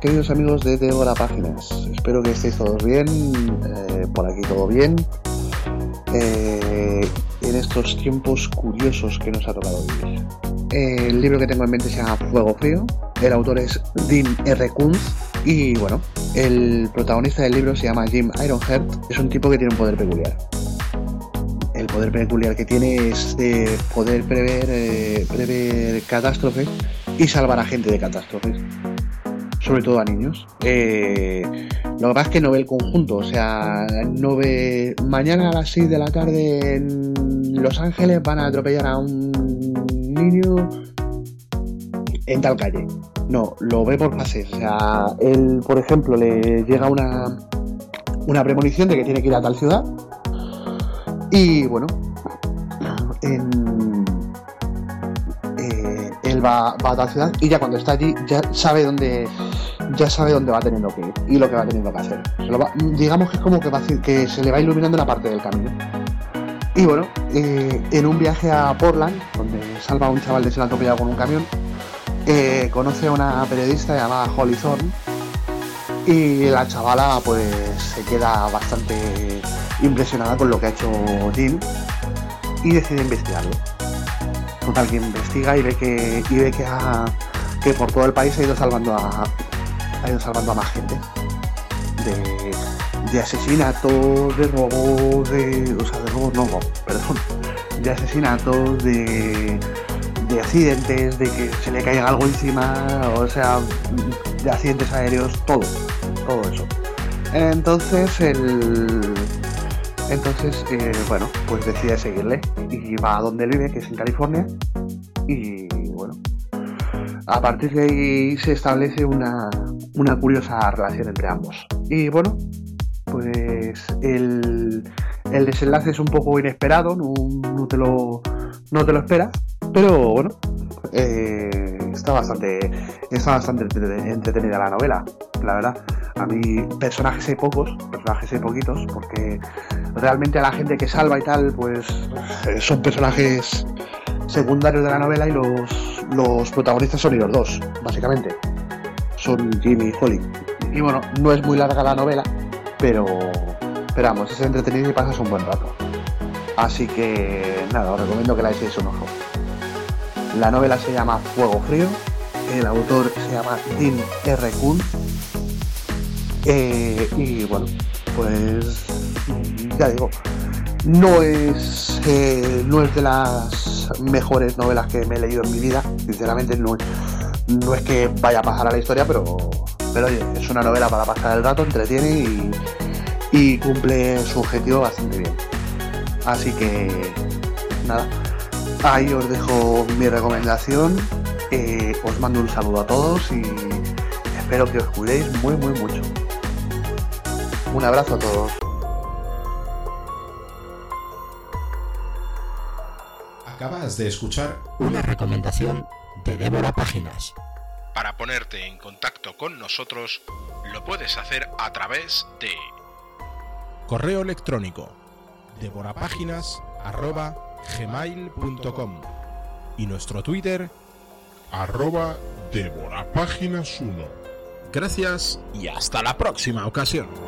queridos amigos de Débora Páginas. Espero que estéis todos bien, eh, por aquí todo bien. Eh, en estos tiempos curiosos que nos ha tocado vivir. el libro que tengo en mente se llama Fuego Frío. El autor es Dean R. Kunz. Y bueno, el protagonista del libro se llama Jim Ironheart. Es un tipo que tiene un poder peculiar. El poder peculiar que tiene es de poder eh, prever catástrofes y salvar a gente de catástrofes sobre todo a niños. Eh, lo que pasa es que no ve el conjunto, o sea, no ve. Mañana a las 6 de la tarde en Los Ángeles van a atropellar a un niño en tal calle. No, lo ve por fases. O sea, él, por ejemplo, le llega una, una premonición de que tiene que ir a tal ciudad. Y bueno, en, va, a tal ciudad y ya cuando está allí ya sabe dónde ya sabe dónde va teniendo que ir y lo que va teniendo que hacer. digamos que es como que, va, que se le va iluminando una parte del camino. Y bueno, eh, en un viaje a Portland, donde salva a un chaval de ser atropellado con un camión, eh, conoce a una periodista llamada Holly Thorne y la chavala pues se queda bastante impresionada con lo que ha hecho Jim y decide investigarlo. Total, que investiga y ve que, y ve que, que por todo el país ha ido salvando a, ha ido salvando a más gente. De, de asesinatos, de robos, de. O sea, de robos no, perdón. De asesinatos, de. de accidentes, de que se le caiga algo encima, o sea, de accidentes aéreos, todo. Todo eso. Entonces el. Entonces, eh, bueno, pues decide seguirle y va a donde vive, que es en California. Y bueno, a partir de ahí se establece una, una curiosa relación entre ambos. Y bueno, pues el, el desenlace es un poco inesperado, no, te, lo, no te lo esperas, pero bueno, eh, está bastante está bastante entretenida la novela, la verdad. A mí personajes hay pocos, personajes hay poquitos, porque realmente a la gente que salva y tal, pues eh, son personajes secundarios de la novela y los, los protagonistas son ellos dos, básicamente son Jimmy y Holly. Y bueno, no es muy larga la novela, pero, esperamos es entretenido y pasas un buen rato. Así que nada, os recomiendo que la echéis un ojo. La novela se llama Fuego Frío, el autor se llama Dean R. Kuhn. Eh, y bueno, pues ya digo, no es, eh, no es de las mejores novelas que me he leído en mi vida, sinceramente no, no es que vaya a pasar a la historia, pero, pero oye, es una novela para pasar el rato, entretiene y, cumple su objetivo bastante bien. Así que, nada, ahí os dejo mi recomendación. Eh, os mando un saludo a todos y espero que os cuidéis muy, muy mucho. Un abrazo a todos. Acabas de escuchar una recomendación de Débora Páginas. Para ponerte en contacto con nosotros, lo puedes hacer a través de correo electrónico devorapáginas.gmail.com y nuestro Twitter arroba devorapáginas1. Gracias y hasta la próxima ocasión.